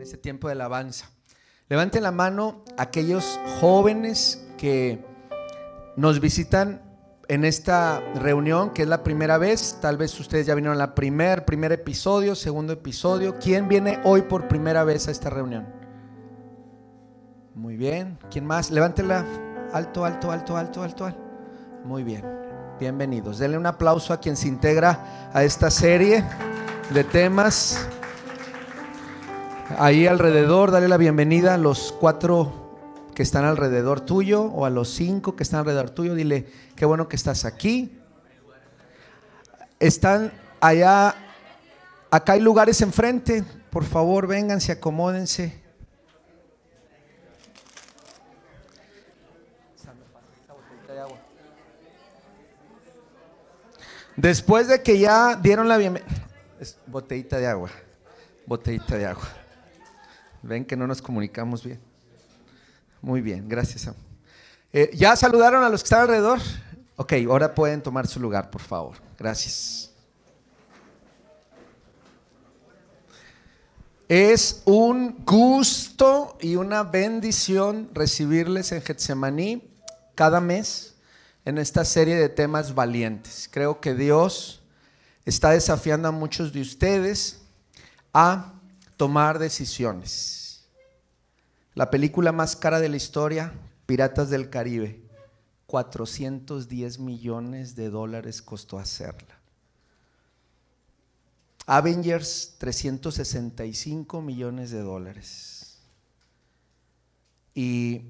en este tiempo de alabanza. Levanten la mano aquellos jóvenes que nos visitan en esta reunión, que es la primera vez. Tal vez ustedes ya vinieron a la primer, primer episodio, segundo episodio. ¿Quién viene hoy por primera vez a esta reunión? Muy bien. ¿Quién más? Levántela alto, alto, alto, alto, alto, alto. Muy bien. Bienvenidos. Denle un aplauso a quien se integra a esta serie de temas. Ahí alrededor, dale la bienvenida a los cuatro que están alrededor tuyo o a los cinco que están alrededor tuyo. Dile, qué bueno que estás aquí. Están allá, acá hay lugares enfrente. Por favor, vénganse, acomódense. Después de que ya dieron la bienvenida, botellita de agua, botellita de agua. Ven que no nos comunicamos bien. Muy bien, gracias. Eh, ¿Ya saludaron a los que están alrededor? Ok, ahora pueden tomar su lugar, por favor. Gracias. Es un gusto y una bendición recibirles en Getsemaní cada mes en esta serie de temas valientes. Creo que Dios está desafiando a muchos de ustedes a tomar decisiones. La película más cara de la historia, Piratas del Caribe, 410 millones de dólares costó hacerla. Avengers, 365 millones de dólares. Y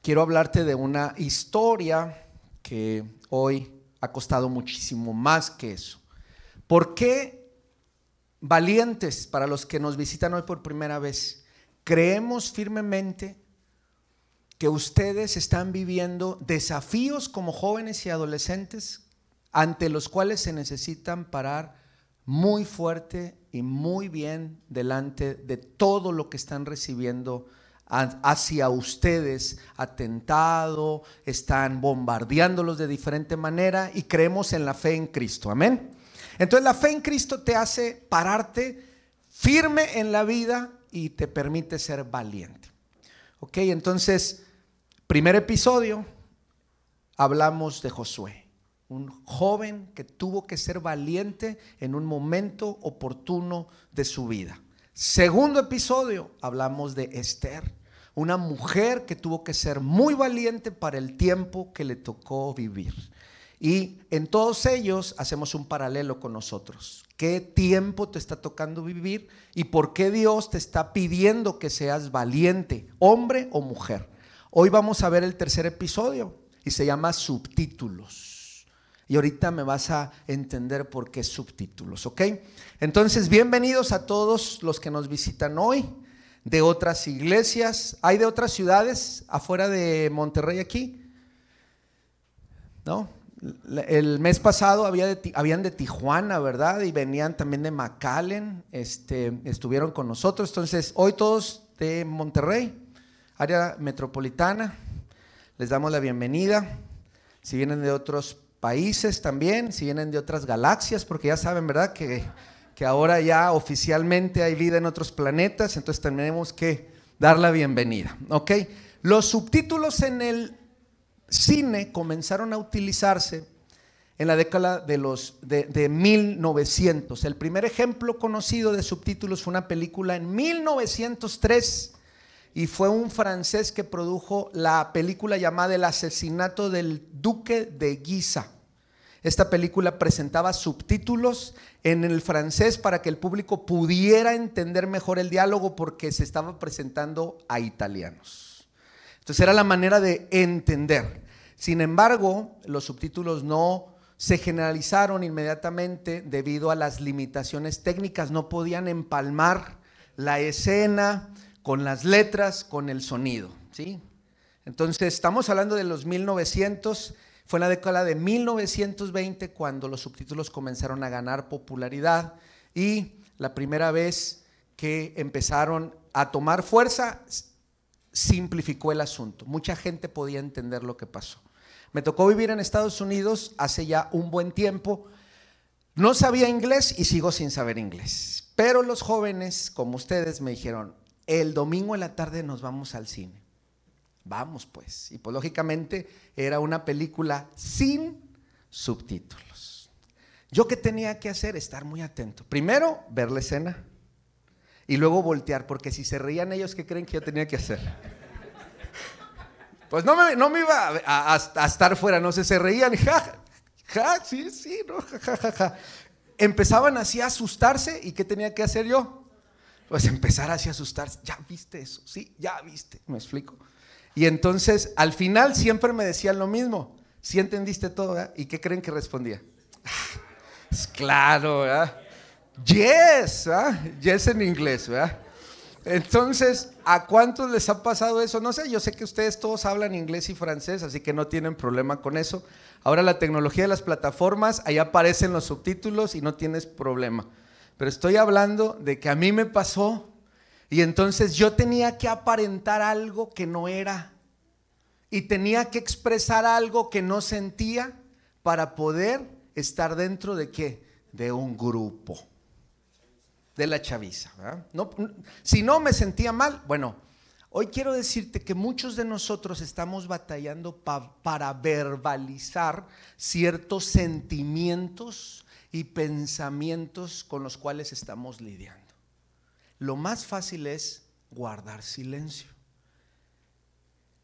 quiero hablarte de una historia que hoy ha costado muchísimo más que eso. ¿Por qué valientes para los que nos visitan hoy por primera vez, creemos firmemente que ustedes están viviendo desafíos como jóvenes y adolescentes ante los cuales se necesitan parar muy fuerte y muy bien delante de todo lo que están recibiendo hacia ustedes, atentado, están bombardeándolos de diferente manera y creemos en la fe en Cristo. Amén. Entonces la fe en Cristo te hace pararte firme en la vida y te permite ser valiente. Ok, entonces, primer episodio, hablamos de Josué, un joven que tuvo que ser valiente en un momento oportuno de su vida. Segundo episodio, hablamos de Esther, una mujer que tuvo que ser muy valiente para el tiempo que le tocó vivir. Y en todos ellos hacemos un paralelo con nosotros. ¿Qué tiempo te está tocando vivir y por qué Dios te está pidiendo que seas valiente, hombre o mujer? Hoy vamos a ver el tercer episodio y se llama subtítulos. Y ahorita me vas a entender por qué subtítulos, ¿ok? Entonces, bienvenidos a todos los que nos visitan hoy de otras iglesias. ¿Hay de otras ciudades afuera de Monterrey aquí? ¿No? El mes pasado había de, habían de Tijuana, ¿verdad? Y venían también de McAllen, este, estuvieron con nosotros. Entonces, hoy todos de Monterrey, área metropolitana, les damos la bienvenida. Si vienen de otros países también, si vienen de otras galaxias, porque ya saben, ¿verdad? Que, que ahora ya oficialmente hay vida en otros planetas, entonces tenemos que dar la bienvenida, ¿ok? Los subtítulos en el cine comenzaron a utilizarse en la década de, los, de, 1900. El primer ejemplo conocido de subtítulos fue una película en 1903 y fue un francés que produjo la película llamada El asesinato del duque de Guisa. Esta película presentaba subtítulos en el francés para que el público pudiera entender mejor el diálogo porque se estaba presentando a italianos. Entonces era la manera de entender. Sin embargo, los subtítulos no se generalizaron inmediatamente debido a las limitaciones técnicas. No podían empalmar la escena con las letras, con el sonido. ¿sí? Entonces, estamos hablando de los 1900. Fue la década de 1920 cuando los subtítulos comenzaron a ganar popularidad y la primera vez que empezaron a tomar fuerza simplificó el asunto. Mucha gente podía entender lo que pasó. Me tocó vivir en Estados Unidos hace ya un buen tiempo. No sabía inglés y sigo sin saber inglés. Pero los jóvenes, como ustedes, me dijeron, el domingo en la tarde nos vamos al cine. Vamos pues. Y pues lógicamente era una película sin subtítulos. Yo qué tenía que hacer? Estar muy atento. Primero, ver la escena y luego voltear, porque si se reían ellos, ¿qué creen que yo tenía que hacer? Pues no me, no me iba a, estar fuera, no sé, se reían, ja, ja, sí, sí, no, ja, ja, ja, Empezaban así a asustarse y ¿qué tenía que hacer yo? Pues empezar así a asustarse, ya viste eso, sí, ya viste, me explico. Y entonces al final siempre me decían lo mismo, ¿sí entendiste todo? ¿Y qué creen que respondía? Es claro, ¿verdad? Yes, ¿verdad? Yes en inglés, ¿verdad? Entonces, ¿a cuántos les ha pasado eso? No sé, yo sé que ustedes todos hablan inglés y francés, así que no tienen problema con eso. Ahora la tecnología de las plataformas, ahí aparecen los subtítulos y no tienes problema. Pero estoy hablando de que a mí me pasó y entonces yo tenía que aparentar algo que no era y tenía que expresar algo que no sentía para poder estar dentro de qué? De un grupo de la chaviza. No, si no me sentía mal, bueno, hoy quiero decirte que muchos de nosotros estamos batallando para verbalizar ciertos sentimientos y pensamientos con los cuales estamos lidiando. Lo más fácil es guardar silencio.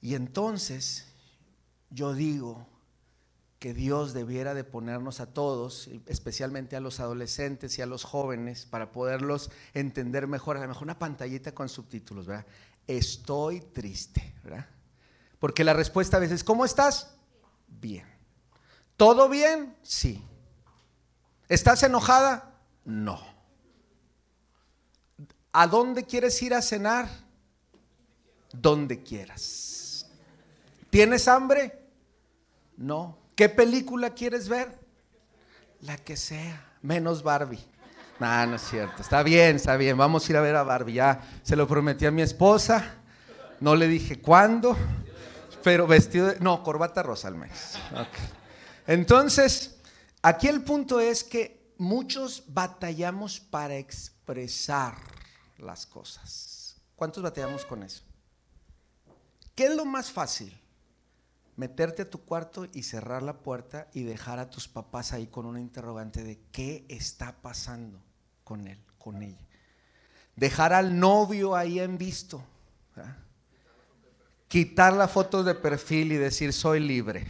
Y entonces yo digo, que Dios debiera de ponernos a todos, especialmente a los adolescentes y a los jóvenes, para poderlos entender mejor, a lo mejor una pantallita con subtítulos, ¿verdad? Estoy triste, ¿verdad? Porque la respuesta a veces, ¿cómo estás? Bien. ¿Todo bien? Sí. ¿Estás enojada? No. ¿A dónde quieres ir a cenar? Donde quieras. ¿Tienes hambre? No. ¿Qué película quieres ver? La que sea, menos Barbie. No, no es cierto. Está bien, está bien. Vamos a ir a ver a Barbie. Ya se lo prometí a mi esposa. No le dije cuándo, pero vestido de... No, corbata rosa al mes. Entonces, aquí el punto es que muchos batallamos para expresar las cosas. ¿Cuántos batallamos con eso? ¿Qué es lo más fácil? Meterte a tu cuarto y cerrar la puerta y dejar a tus papás ahí con un interrogante de qué está pasando con él, con ella. Dejar al novio ahí en visto. Quitar la foto de perfil y decir soy libre.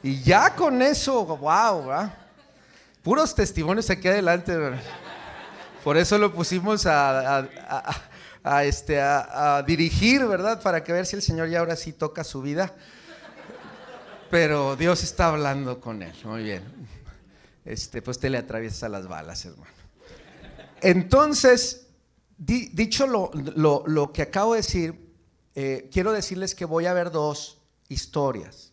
Y ya con eso, wow, puros testimonios aquí adelante. Por eso lo pusimos a, este, a, dirigir, ¿verdad? Para que ver si el Señor ya ahora sí toca su vida pero Dios está hablando con él. Muy bien. Este, pues te le atraviesa las balas, hermano. Entonces, dicho lo, que acabo de decir, eh, quiero decirles que voy a ver dos historias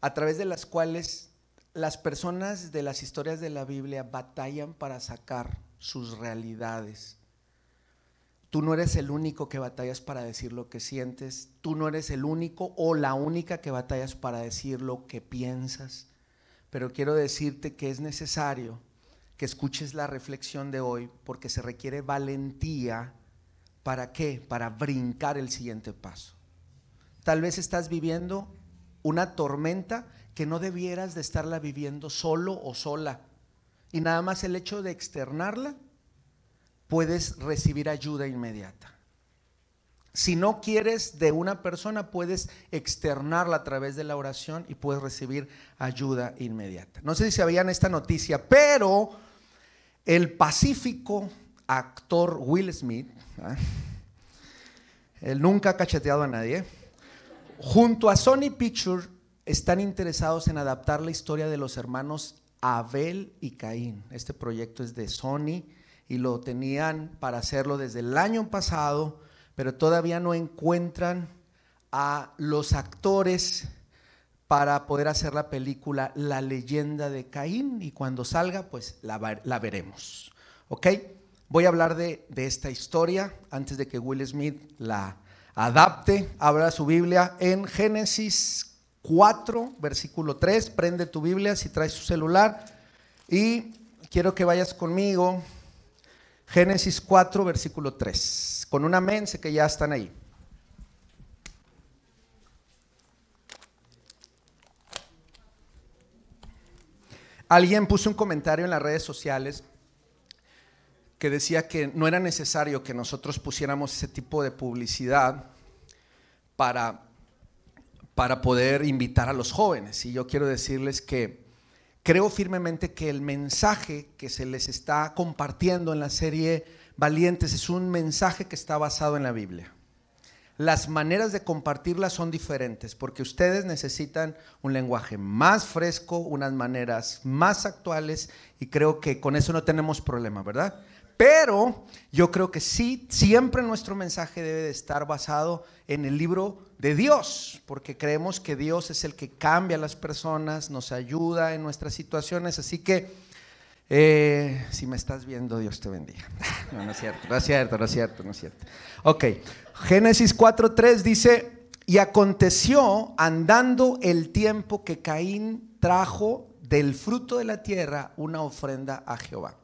a través de las cuales las personas de las historias de la Biblia batallan para sacar sus realidades Tú no eres el único que batallas para decir lo que sientes. Tú no eres el único o la única que batallas para decir lo que piensas. Pero quiero decirte que es necesario que escuches la reflexión de hoy porque se requiere valentía. ¿Para qué? Para brincar el siguiente paso. Tal vez estás viviendo una tormenta que no debieras de estarla viviendo solo o sola. Y nada más el hecho de externarla puedes recibir ayuda inmediata. Si no quieres de una persona, puedes externarla a través de la oración y puedes recibir ayuda inmediata. No sé si sabían esta noticia, pero el pacífico actor Will Smith, ¿ah? él nunca ha cacheteado a nadie, junto a Sony Pictures están interesados en adaptar la historia de los hermanos Abel y Caín. Este proyecto es de Sony y lo tenían para hacerlo desde el año pasado, pero todavía no encuentran a los actores para poder hacer la película La leyenda de Caín y cuando salga pues la, veremos. ¿Ok? Voy a hablar de, de, esta historia antes de que Will Smith la adapte. Abra su Biblia en Génesis 4, versículo 3. Prende tu Biblia si traes tu celular y quiero que vayas conmigo Génesis 4, versículo 3. Con un amén, sé que ya están ahí. Alguien puso un comentario en las redes sociales que decía que no era necesario que nosotros pusiéramos ese tipo de publicidad para, para poder invitar a los jóvenes. Y yo quiero decirles que creo firmemente que el mensaje que se les está compartiendo en la serie Valientes es un mensaje que está basado en la Biblia las maneras de compartirlas son diferentes, porque ustedes necesitan un lenguaje más fresco, unas maneras más actuales, y creo que con eso no tenemos problema, ¿verdad? Pero yo creo que sí, siempre nuestro mensaje debe de estar basado en el libro de Dios, porque creemos que Dios es el que cambia a las personas, nos ayuda en nuestras situaciones, así que eh, si me estás viendo, Dios te bendiga. No, no es cierto, no es cierto, no es cierto, no es cierto. Ok, Génesis 4.3 dice, y aconteció andando el tiempo que Caín trajo del fruto de la tierra una ofrenda a Jehová.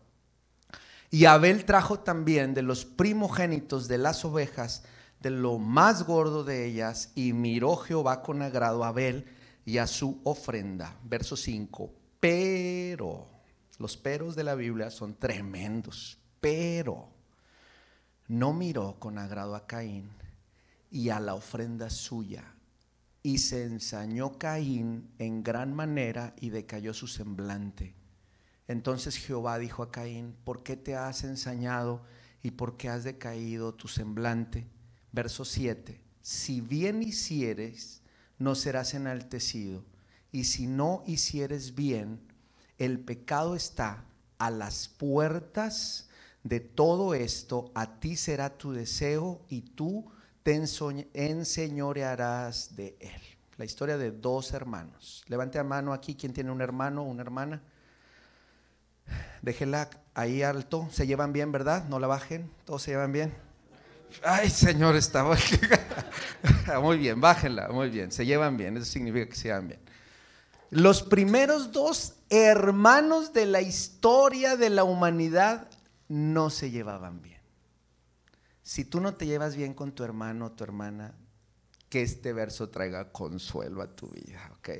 Y Abel trajo también de los primogénitos de las ovejas, de lo más gordo de ellas, y miró Jehová con agrado a Abel y a su ofrenda. Verso 5. Pero los peros de la Biblia son tremendos, pero no miró con agrado a Caín y a la ofrenda suya. Y se ensañó Caín en gran manera y decayó su semblante. Entonces Jehová dijo a Caín, ¿por qué te has ensañado y por qué has decaído tu semblante? Verso 7, si bien hicieres, no serás enaltecido, y si no hicieres bien, el pecado está a las puertas de todo esto, a ti será tu deseo y tú te enseñorearás de él. La historia de dos hermanos. Levante la mano aquí, quien tiene un hermano o una hermana? Déjela ahí alto. Se llevan bien, ¿verdad? No la bajen. Todos se llevan bien. Ay, Señor, estaba. muy bien, bájenla, muy bien. Se llevan bien. Eso significa que se llevan bien. Los primeros dos hermanos de la historia de la humanidad no se llevaban bien. Si tú no te llevas bien con tu hermano o tu hermana, que este verso traiga consuelo a tu vida, ¿ok?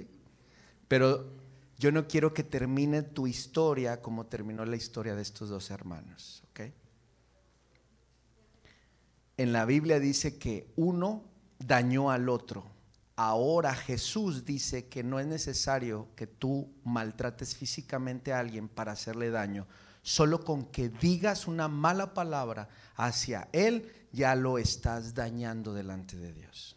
Pero yo no quiero que termine tu historia como terminó la historia de estos dos hermanos, ¿ok? En la Biblia dice que uno dañó al otro Ahora Jesús dice que no es necesario que tú maltrates físicamente a alguien para hacerle daño. Solo con que digas una mala palabra hacia él, ya lo estás dañando delante de Dios.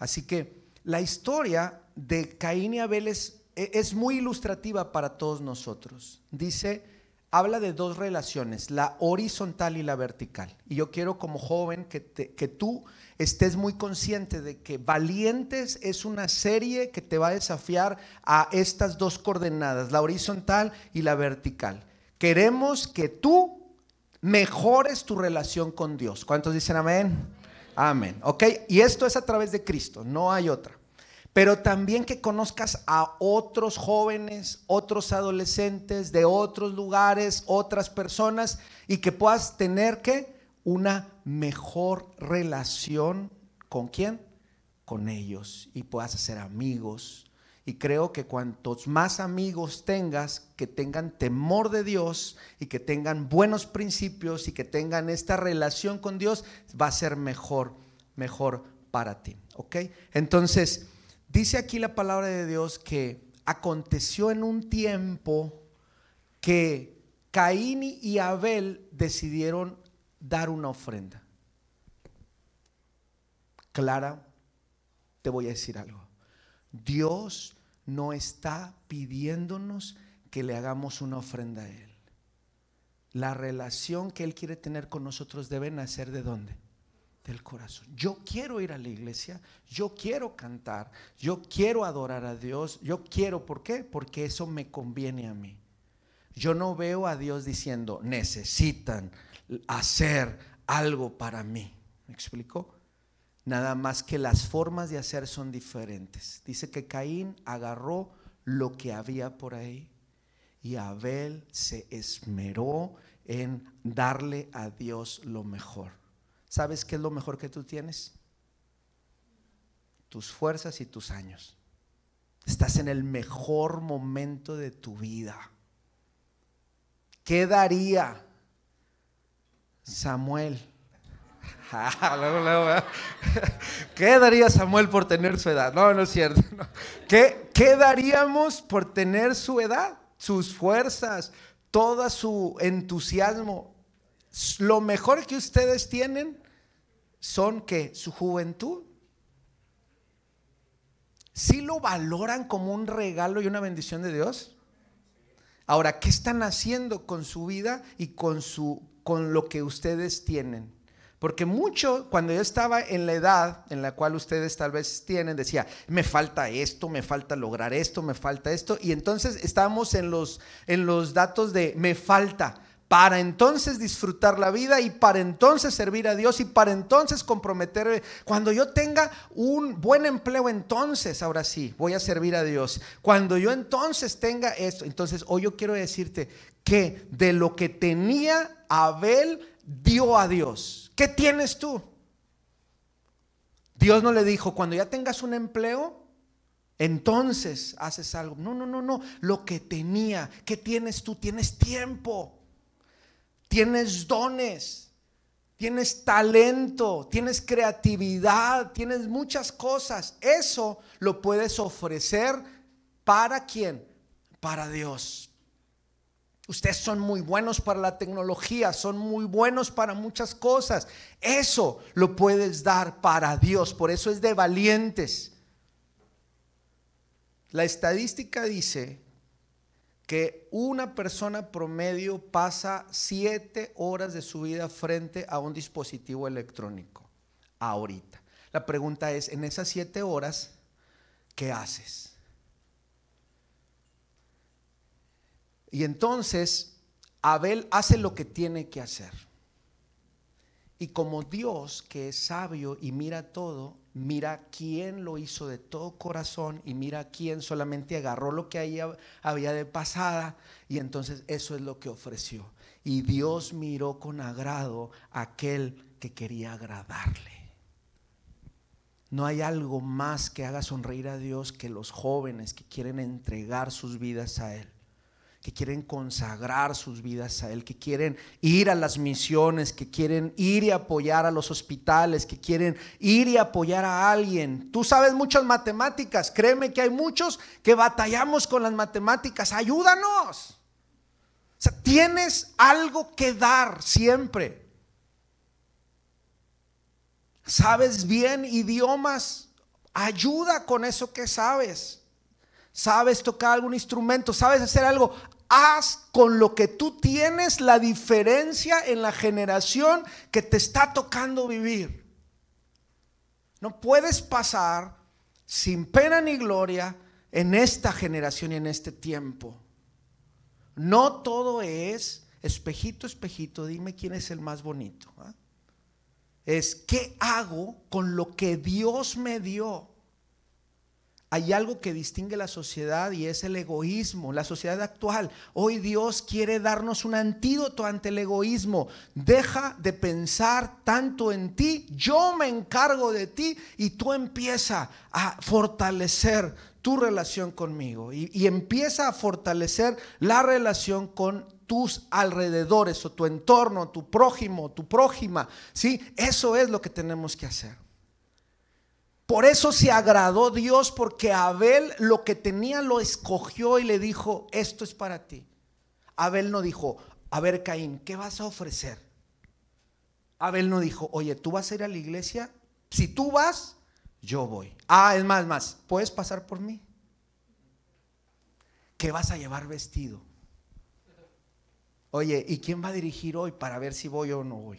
Así que la historia de Caín y Abel es, es muy ilustrativa para todos nosotros. Dice, habla de dos relaciones, la horizontal y la vertical. Y yo quiero como joven que, tú estés muy consciente de que Valientes es una serie que te va a desafiar a estas dos coordenadas, la horizontal y la vertical. Queremos que tú mejores tu relación con Dios. ¿Cuántos dicen amén? Amén. ¿Ok? Y esto es a través de Cristo, no hay otra. Pero también que conozcas a otros jóvenes, otros adolescentes de otros lugares, otras personas y que puedas tener que una mejor relación con quién? Con ellos y puedas hacer amigos. Y creo que cuantos más amigos tengas, que tengan temor de Dios y que tengan buenos principios y que tengan esta relación con Dios, va a ser mejor, mejor para ti. ¿Ok? Entonces, dice aquí la palabra de Dios que aconteció en un tiempo que Caín y Abel decidieron dar una ofrenda. Clara, te voy a decir algo. Dios no está pidiéndonos que le hagamos una ofrenda a Él. La relación que Él quiere tener con nosotros debe nacer de dónde? Del corazón. Yo quiero ir a la iglesia, yo quiero cantar, yo quiero adorar a Dios, yo quiero, ¿por qué? Porque eso me conviene a mí. Yo no veo a Dios diciendo, necesitan hacer algo para mí. ¿Me explicó? Nada más que las formas de hacer son diferentes. Dice que Caín agarró lo que había por ahí y Abel se esmeró en darle a Dios lo mejor. ¿Sabes qué es lo mejor que tú tienes? Tus fuerzas y tus años. Estás en el mejor momento de tu vida. ¿Qué daría Samuel? ¿Qué daría Samuel por tener su edad? No, no es cierto. ¿Qué, ¿Qué daríamos por tener su edad? Sus fuerzas, todo su entusiasmo. Lo mejor que ustedes tienen son que su juventud. Si lo valoran como un regalo y una bendición de Dios? Ahora, ¿qué están haciendo con su vida y con, su, con lo que ustedes tienen? Porque mucho, cuando yo estaba en la edad en la cual ustedes tal vez tienen, decía, me falta esto, me falta lograr esto, me falta esto. Y entonces estamos en los, en los datos de me falta para entonces disfrutar la vida y para entonces servir a Dios y para entonces comprometerme. Cuando yo tenga un buen empleo, entonces, ahora sí, voy a servir a Dios. Cuando yo entonces tenga esto, entonces hoy yo quiero decirte que de lo que tenía Abel, dio a Dios. ¿Qué tienes tú? Dios no le dijo, cuando ya tengas un empleo, entonces haces algo. No, no, no, no. Lo que tenía, ¿qué tienes tú? Tienes tiempo, tienes dones, tienes talento, tienes creatividad, tienes muchas cosas. Eso lo puedes ofrecer para quién? Para Dios. Ustedes son muy buenos para la tecnología, son muy buenos para muchas cosas. Eso lo puedes dar para Dios, por eso es de valientes. La estadística dice que una persona promedio pasa siete horas de su vida frente a un dispositivo electrónico, ahorita. La pregunta es, en esas siete horas, ¿qué haces? Y entonces Abel hace lo que tiene que hacer. Y como Dios, que es sabio y mira todo, mira quién lo hizo de todo corazón y mira quién solamente agarró lo que ahí había de pasada y entonces eso es lo que ofreció. Y Dios miró con agrado a aquel que quería agradarle. No hay algo más que haga sonreír a Dios que los jóvenes que quieren entregar sus vidas a Él que quieren consagrar sus vidas a Él, que quieren ir a las misiones, que quieren ir y apoyar a los hospitales, que quieren ir y apoyar a alguien. Tú sabes muchas matemáticas, créeme que hay muchos que batallamos con las matemáticas, ayúdanos. O sea, tienes algo que dar siempre. ¿Sabes bien idiomas? Ayuda con eso que sabes sabes tocar algún instrumento, sabes hacer algo, haz con lo que tú tienes la diferencia en la generación que te está tocando vivir. No puedes pasar sin pena ni gloria en esta generación y en este tiempo. No todo es espejito, espejito, dime quién es el más bonito. ¿ah? Es qué hago con lo que Dios me dio hay algo que distingue la sociedad y es el egoísmo, la sociedad actual. Hoy Dios quiere darnos un antídoto ante el egoísmo. Deja de pensar tanto en ti, yo me encargo de ti y tú empieza a fortalecer tu relación conmigo y, y empieza a fortalecer la relación con tus alrededores o tu entorno, tu prójimo, tu prójima. ¿sí? Eso es lo que tenemos que hacer. Por eso se agradó Dios porque Abel lo que tenía lo escogió y le dijo, esto es para ti. Abel no dijo, a ver Caín, ¿qué vas a ofrecer? Abel no dijo, oye, ¿tú vas a ir a la iglesia? Si tú vas, yo voy. Ah, es más, más, ¿puedes pasar por mí? ¿Qué vas a llevar vestido? Oye, ¿y quién va a dirigir hoy para ver si voy o no voy?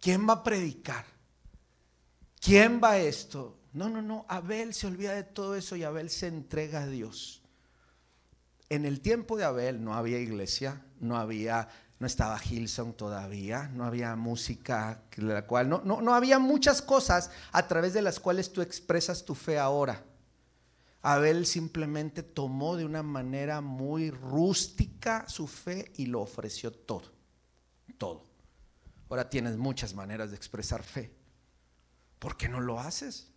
¿Quién va a predicar? ¿Quién va a esto? No, no, no. Abel se olvida de todo eso y Abel se entrega a Dios. En el tiempo de Abel no había iglesia, no había, no estaba Hilson todavía, no había música, la cual, no, no, no había muchas cosas a través de las cuales tú expresas tu fe ahora. Abel simplemente tomó de una manera muy rústica su fe y lo ofreció todo. todo. Ahora tienes muchas maneras de expresar fe. ¿Por qué no lo haces?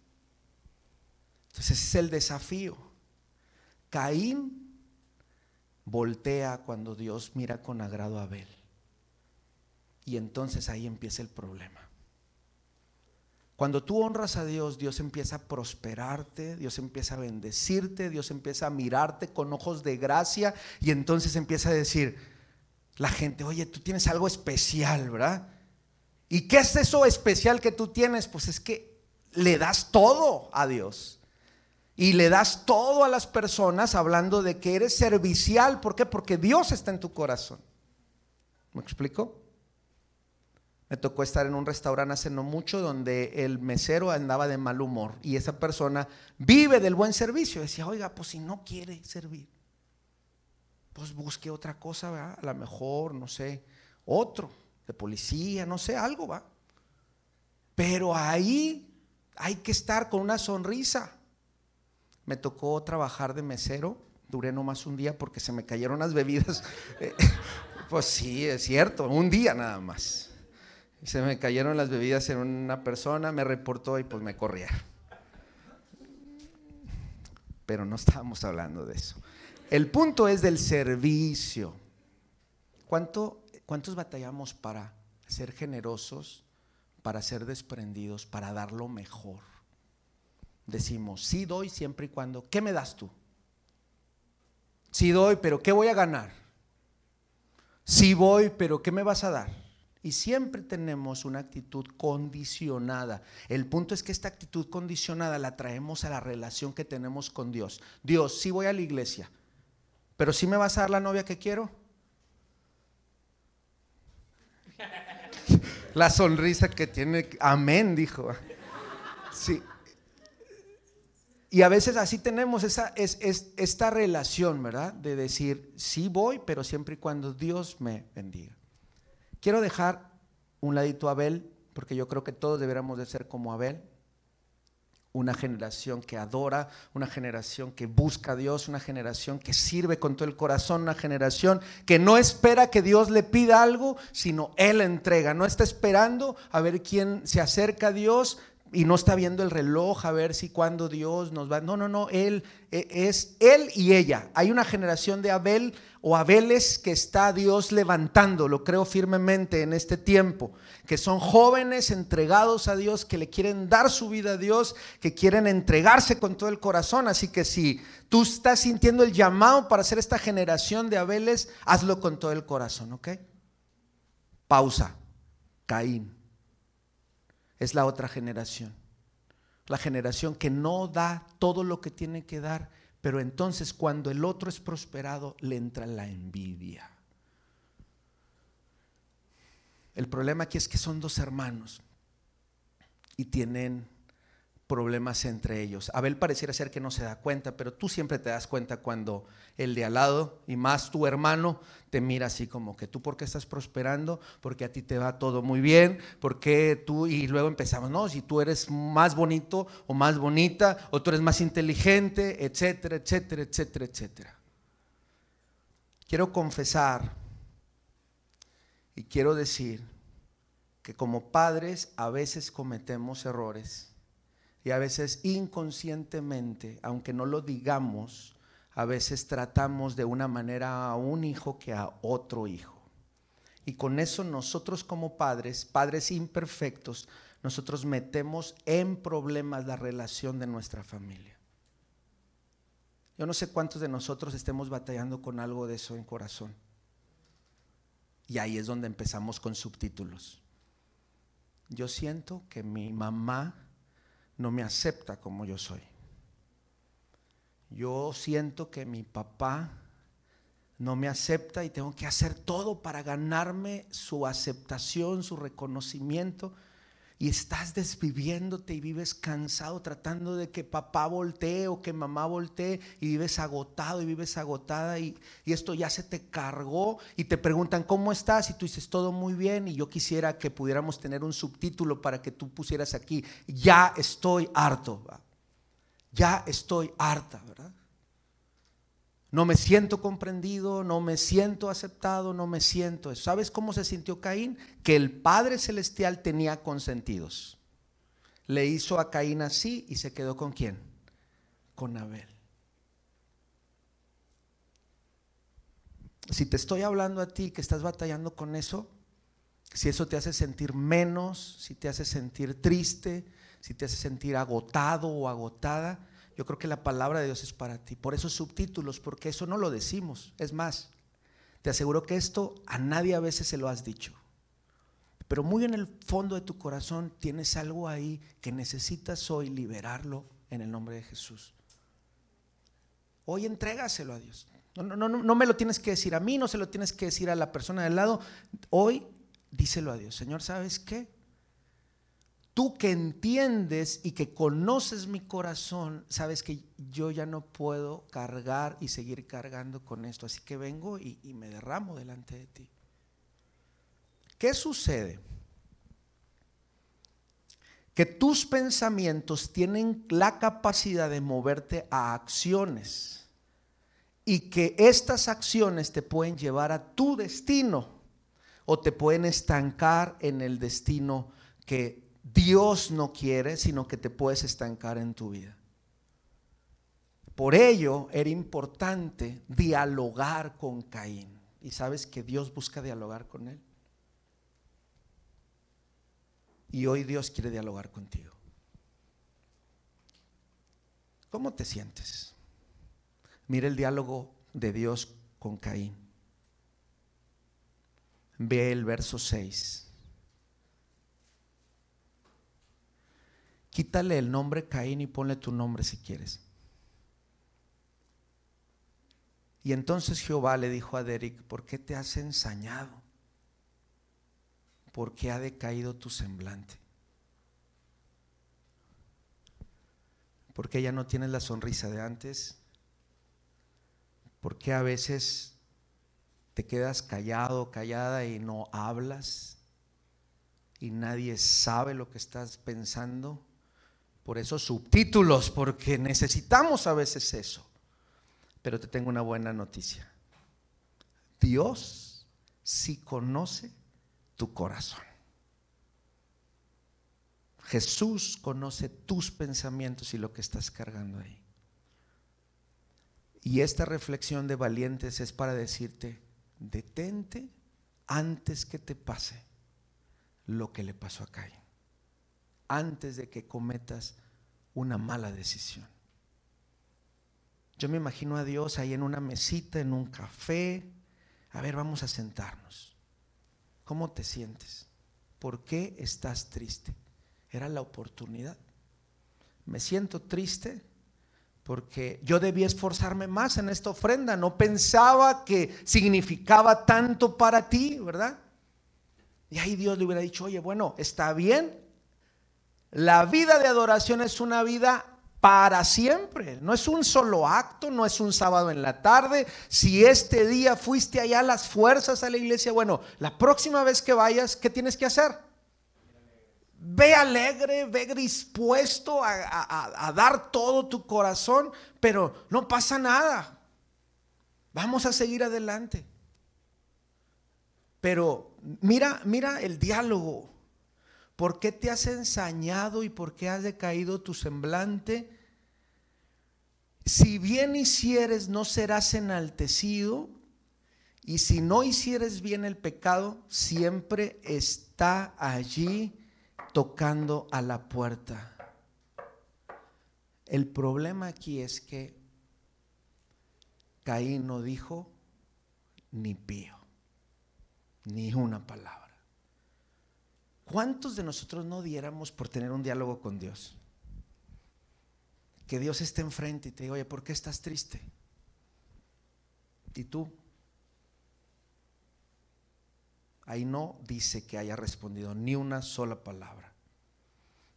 Entonces ese es el desafío. Caín voltea cuando Dios mira con agrado a Abel. Y entonces ahí empieza el problema. Cuando tú honras a Dios, Dios empieza a prosperarte, Dios empieza a bendecirte, Dios empieza a mirarte con ojos de gracia y entonces empieza a decir la gente, oye, tú tienes algo especial, ¿verdad? ¿Y qué es eso especial que tú tienes? Pues es que le das todo a Dios. Y le das todo a las personas hablando de que eres servicial. ¿Por qué? Porque Dios está en tu corazón. ¿Me explico? Me tocó estar en un restaurante hace no mucho donde el mesero andaba de mal humor y esa persona vive del buen servicio. Decía, oiga, pues si no quiere servir, pues busque otra cosa, ¿verdad? a lo mejor, no sé, otro de policía, no sé, algo va. Pero ahí hay que estar con una sonrisa. Me tocó trabajar de mesero, duré nomás un día porque se me cayeron las bebidas. pues sí, es cierto, un día nada más. Se me cayeron las bebidas en una persona, me reportó y pues me corrieron. Pero no estábamos hablando de eso. El punto es del servicio. ¿Cuánto ¿Cuántos batallamos para ser generosos, para ser desprendidos, para dar lo mejor? Decimos, sí doy siempre y cuando, ¿qué me das tú? Sí doy, pero ¿qué voy a ganar? Sí voy, pero ¿qué me vas a dar? Y siempre tenemos una actitud condicionada. El punto es que esta actitud condicionada la traemos a la relación que tenemos con Dios. Dios, sí voy a la iglesia, pero ¿sí me vas a dar la novia que quiero? La sonrisa que tiene, amén, dijo. Sí. Y a veces así tenemos esa, es, esta relación, ¿verdad? De decir, sí voy, pero siempre y cuando Dios me bendiga. Quiero dejar un ladito a Abel, porque yo creo que todos deberíamos de ser como Abel una generación que adora, una generación que busca a Dios, una generación que sirve con todo el corazón, una generación que no espera que Dios le pida algo, sino Él entrega, no está esperando a ver quién se acerca a Dios y no está viendo el reloj a ver si cuando Dios nos va. No, no, no, Él e, es Él y ella. Hay una generación de Abel o Abeles que está Dios levantando, lo creo firmemente en este tiempo que son jóvenes entregados a Dios, que le quieren dar su vida a Dios, que quieren entregarse con todo el corazón. Así que si tú estás sintiendo el llamado para ser esta generación de Abeles, hazlo con todo el corazón, ¿ok? Pausa. Caín. Es la otra generación. La generación que no da todo lo que tiene que dar, pero entonces cuando el otro es prosperado, le entra la envidia. El problema aquí es que son dos hermanos y tienen problemas entre ellos. Abel pareciera ser que no se da cuenta, pero tú siempre te das cuenta cuando el de al lado y más tu hermano te mira así como que tú por qué estás prosperando, porque a ti te va todo muy bien, porque tú y luego empezamos, no, si tú eres más bonito o más bonita o tú eres más inteligente, etcétera, etcétera, etcétera, etcétera. Quiero confesar y quiero decir que como padres a veces cometemos errores y a veces inconscientemente, aunque no lo digamos, a veces tratamos de una manera a un hijo que a otro hijo. Y con eso nosotros como padres, padres imperfectos, nosotros metemos en problemas la relación de nuestra familia. Yo no sé cuántos de nosotros estemos batallando con algo de eso en corazón. Y ahí es donde empezamos con subtítulos. Yo siento que mi mamá no me acepta como yo soy. Yo siento que mi papá no me acepta y tengo que hacer todo para ganarme su aceptación, su reconocimiento y estás desviviéndote y vives cansado tratando de que papá voltee o que mamá voltee y vives agotado y vives agotada y, y, esto ya se te cargó y te preguntan cómo estás y tú dices todo muy bien y yo quisiera que pudiéramos tener un subtítulo para que tú pusieras aquí, ya estoy harto, ya estoy harta, ¿verdad? No me siento comprendido, no me siento aceptado, no me siento. ¿Sabes cómo se sintió Caín? Que el Padre Celestial tenía consentidos. Le hizo a Caín así y se quedó con quién? Con Abel. Si te estoy hablando a ti que estás batallando con eso, si eso te hace sentir menos, si te hace sentir triste, si te hace sentir agotado o agotada, yo creo que la palabra de Dios es para ti. Por esos subtítulos, porque eso no lo decimos. Es más, te aseguro que esto a nadie a veces se lo has dicho. Pero muy en el fondo de tu corazón tienes algo ahí que necesitas hoy liberarlo en el nombre de Jesús. Hoy entrégaselo a Dios. No, no, no, no me lo tienes que decir a mí, no se lo tienes que decir a la persona del lado. Hoy díselo a Dios. Señor, ¿sabes qué? Tú que entiendes y que conoces mi corazón, sabes que yo ya no puedo cargar y seguir cargando con esto. Así que vengo y, me derramo delante de ti. ¿Qué sucede? Que tus pensamientos tienen la capacidad de moverte a acciones y que estas acciones te pueden llevar a tu destino o te pueden estancar en el destino que Dios no quiere, sino que te puedes estancar en tu vida. Por ello era importante dialogar con Caín. Y sabes que Dios busca dialogar con él. Y hoy Dios quiere dialogar contigo. ¿Cómo te sientes? Mira el diálogo de Dios con Caín. Ve el verso 6. Quítale el nombre Caín y ponle tu nombre si quieres. Y entonces Jehová le dijo a Derek, ¿por qué te has ensañado? ¿Por qué ha decaído tu semblante? ¿Por qué ya no tienes la sonrisa de antes? ¿Por qué a veces te quedas callado, callada y no hablas? Y nadie sabe lo que estás pensando por esos subtítulos, porque necesitamos a veces eso. Pero te tengo una buena noticia. Dios sí conoce tu corazón. Jesús conoce tus pensamientos y lo que estás cargando ahí. Y esta reflexión de valientes es para decirte, detente antes que te pase lo que le pasó a Caín antes de que cometas una mala decisión. Yo me imagino a Dios ahí en una mesita, en un café. A ver, vamos a sentarnos. ¿Cómo te sientes? ¿Por qué estás triste? Era la oportunidad. Me siento triste porque yo debía esforzarme más en esta ofrenda. No pensaba que significaba tanto para ti, ¿verdad? Y ahí Dios le hubiera dicho, oye, bueno, está bien, la vida de adoración es una vida para siempre. No es un solo acto, no es un sábado en la tarde. Si este día fuiste allá las fuerzas a la iglesia, bueno, la próxima vez que vayas, ¿qué tienes que hacer? Ve alegre, ve dispuesto a, a dar todo tu corazón, pero no pasa nada. Vamos a seguir adelante. Pero mira, mira el diálogo. ¿Por qué te has ensañado y por qué has decaído tu semblante? Si bien hicieres, no serás enaltecido. Y si no hicieres bien el pecado, siempre está allí tocando a la puerta. El problema aquí es que Caín no dijo ni pío, ni una palabra. ¿Cuántos de nosotros no diéramos por tener un diálogo con Dios? Que Dios esté enfrente y te diga, oye, ¿por qué estás triste? ¿Y tú? Ahí no dice que haya respondido ni una sola palabra.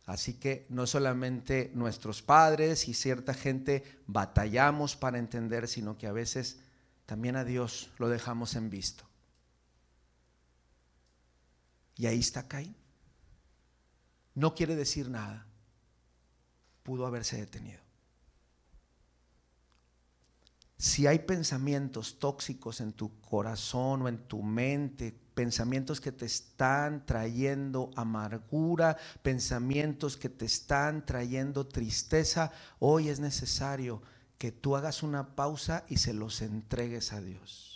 Así que no solamente nuestros padres y cierta gente batallamos para entender, sino que a veces también a Dios lo dejamos en visto. Y ahí está Caín. No quiere decir nada. Pudo haberse detenido. si hay pensamientos tóxicos en tu corazón o en tu mente, pensamientos que te están trayendo amargura, pensamientos que te están trayendo tristeza, hoy es necesario que tú hagas una pausa y se los entregues a Dios.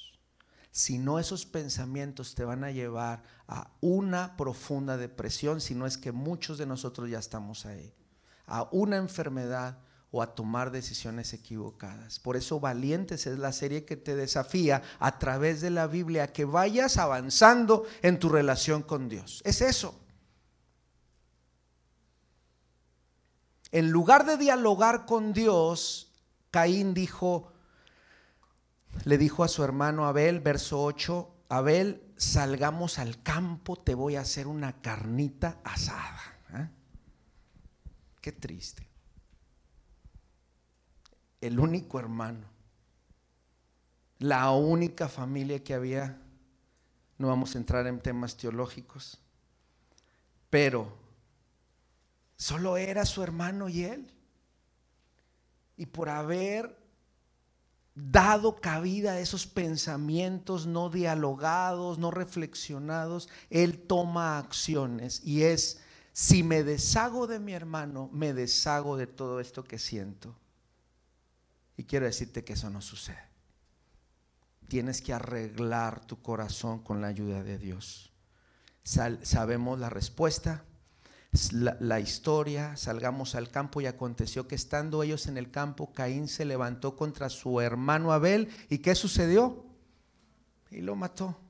Si no, esos pensamientos te van a llevar a una profunda depresión, si no es que muchos de nosotros ya estamos ahí, a una enfermedad o a tomar decisiones equivocadas. Por eso Valientes es la serie que te desafía a través de la Biblia que vayas avanzando en tu relación con Dios. Es eso. En lugar de dialogar con Dios, Caín dijo, le dijo a su hermano Abel, verso 8, Abel, salgamos al campo, te voy a hacer una carnita asada. ¿eh? Qué triste el único hermano, la única familia que había, no vamos a entrar en temas teológicos, pero solo era su hermano y él. Y por haber dado cabida a esos pensamientos no dialogados, no reflexionados, él toma acciones y es, si me deshago de mi hermano, me deshago de todo esto que siento. Y quiero decirte que eso no sucede. Tienes que arreglar tu corazón con la ayuda de Dios. sabemos la respuesta, la, historia, salgamos al campo y aconteció que estando ellos en el campo, Caín se levantó contra su hermano Abel. ¿Y qué sucedió? Y lo mató.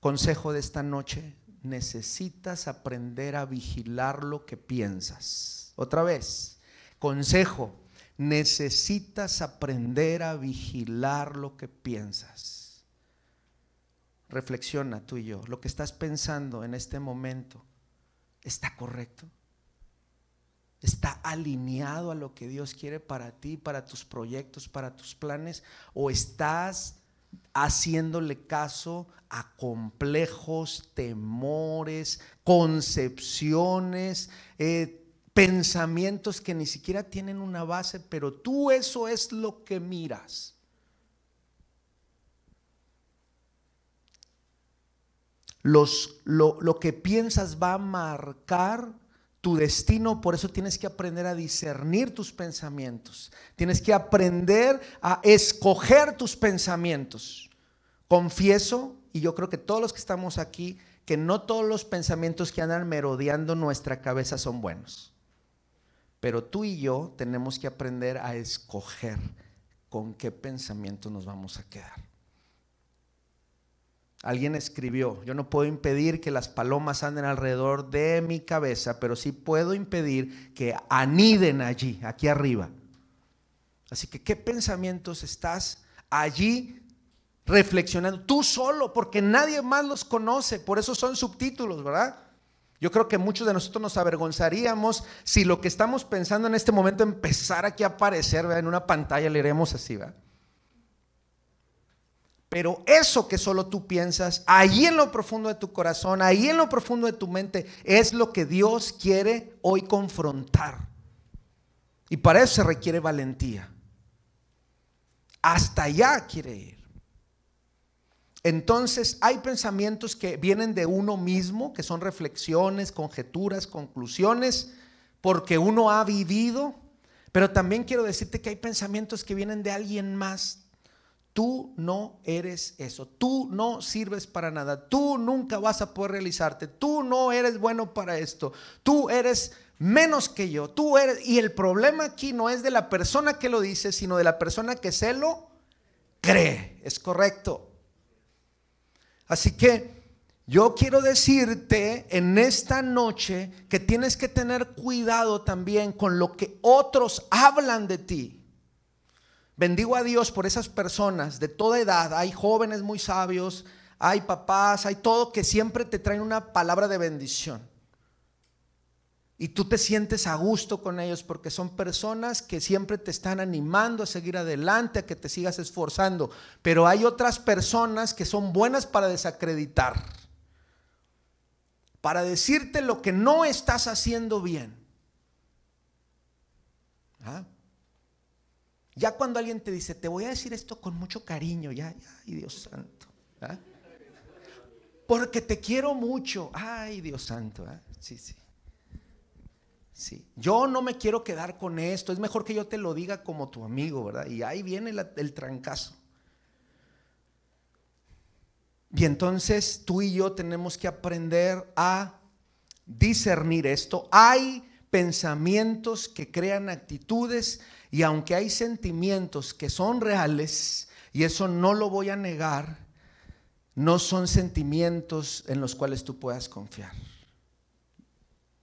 Consejo de esta noche, necesitas aprender a vigilar lo que piensas. Otra vez, consejo, necesitas aprender a vigilar lo que piensas. Reflexiona tú y yo, lo que estás pensando en este momento, ¿está correcto? ¿Está alineado a lo que Dios quiere para ti, para tus proyectos, para tus planes? ¿O estás haciéndole caso a complejos, temores, concepciones, eh, pensamientos que ni siquiera tienen una base, pero tú eso es lo que miras. Lo, lo que piensas va a marcar tu destino, por eso tienes que aprender a discernir tus pensamientos. Tienes que aprender a escoger tus pensamientos. Confieso, y yo creo que todos los que estamos aquí, que no todos los pensamientos que andan merodeando nuestra cabeza son buenos. Pero tú y yo tenemos que aprender a escoger con qué pensamiento nos vamos a quedar. Alguien escribió, yo no puedo impedir que las palomas anden alrededor de mi cabeza, pero sí puedo impedir que aniden allí, aquí arriba. Así que, ¿qué pensamientos estás allí reflexionando? Tú solo, porque nadie más los conoce, por eso son subtítulos, ¿verdad? Yo creo que muchos de nosotros nos avergonzaríamos si lo que estamos pensando en este momento empezara aquí a aparecer en una pantalla, leeremos así, ¿verdad? Pero eso que solo tú piensas, ahí en lo profundo de tu corazón, ahí en lo profundo de tu mente, es lo que Dios quiere hoy confrontar. Y para eso se requiere valentía. Hasta allá quiere ir. Entonces hay pensamientos que vienen de uno mismo, que son reflexiones, conjeturas, conclusiones, porque uno ha vivido, pero también quiero decirte que hay pensamientos que vienen de alguien más. Tú no eres eso, tú no sirves para nada, tú nunca vas a poder realizarte, tú no eres bueno para esto, tú eres menos que yo, tú eres... Y el problema aquí no es de la persona que lo dice, sino de la persona que se lo cree, es correcto. Así que yo quiero decirte en esta noche que tienes que tener cuidado también con lo que otros hablan de ti. Bendigo a Dios por esas personas de toda edad. Hay jóvenes muy sabios, hay papás, hay todo que siempre te traen una palabra de bendición. Y tú te sientes a gusto con ellos porque son personas que siempre te están animando a seguir adelante, a que te sigas esforzando. Pero hay otras personas que son buenas para desacreditar, para decirte lo que no estás haciendo bien. ¿Ah? Ya cuando alguien te dice, te voy a decir esto con mucho cariño, ya, ya, ay Dios santo. ¿ah? Porque te quiero mucho, ay Dios santo. ¿ah? Sí, sí. Sí. Yo no me quiero quedar con esto, es mejor que yo te lo diga como tu amigo, ¿verdad? Y ahí viene el trancazo. Y entonces tú y yo tenemos que aprender a discernir esto. Hay pensamientos que crean actitudes y aunque hay sentimientos que son reales, y eso no lo voy a negar, no son sentimientos en los cuales tú puedas confiar.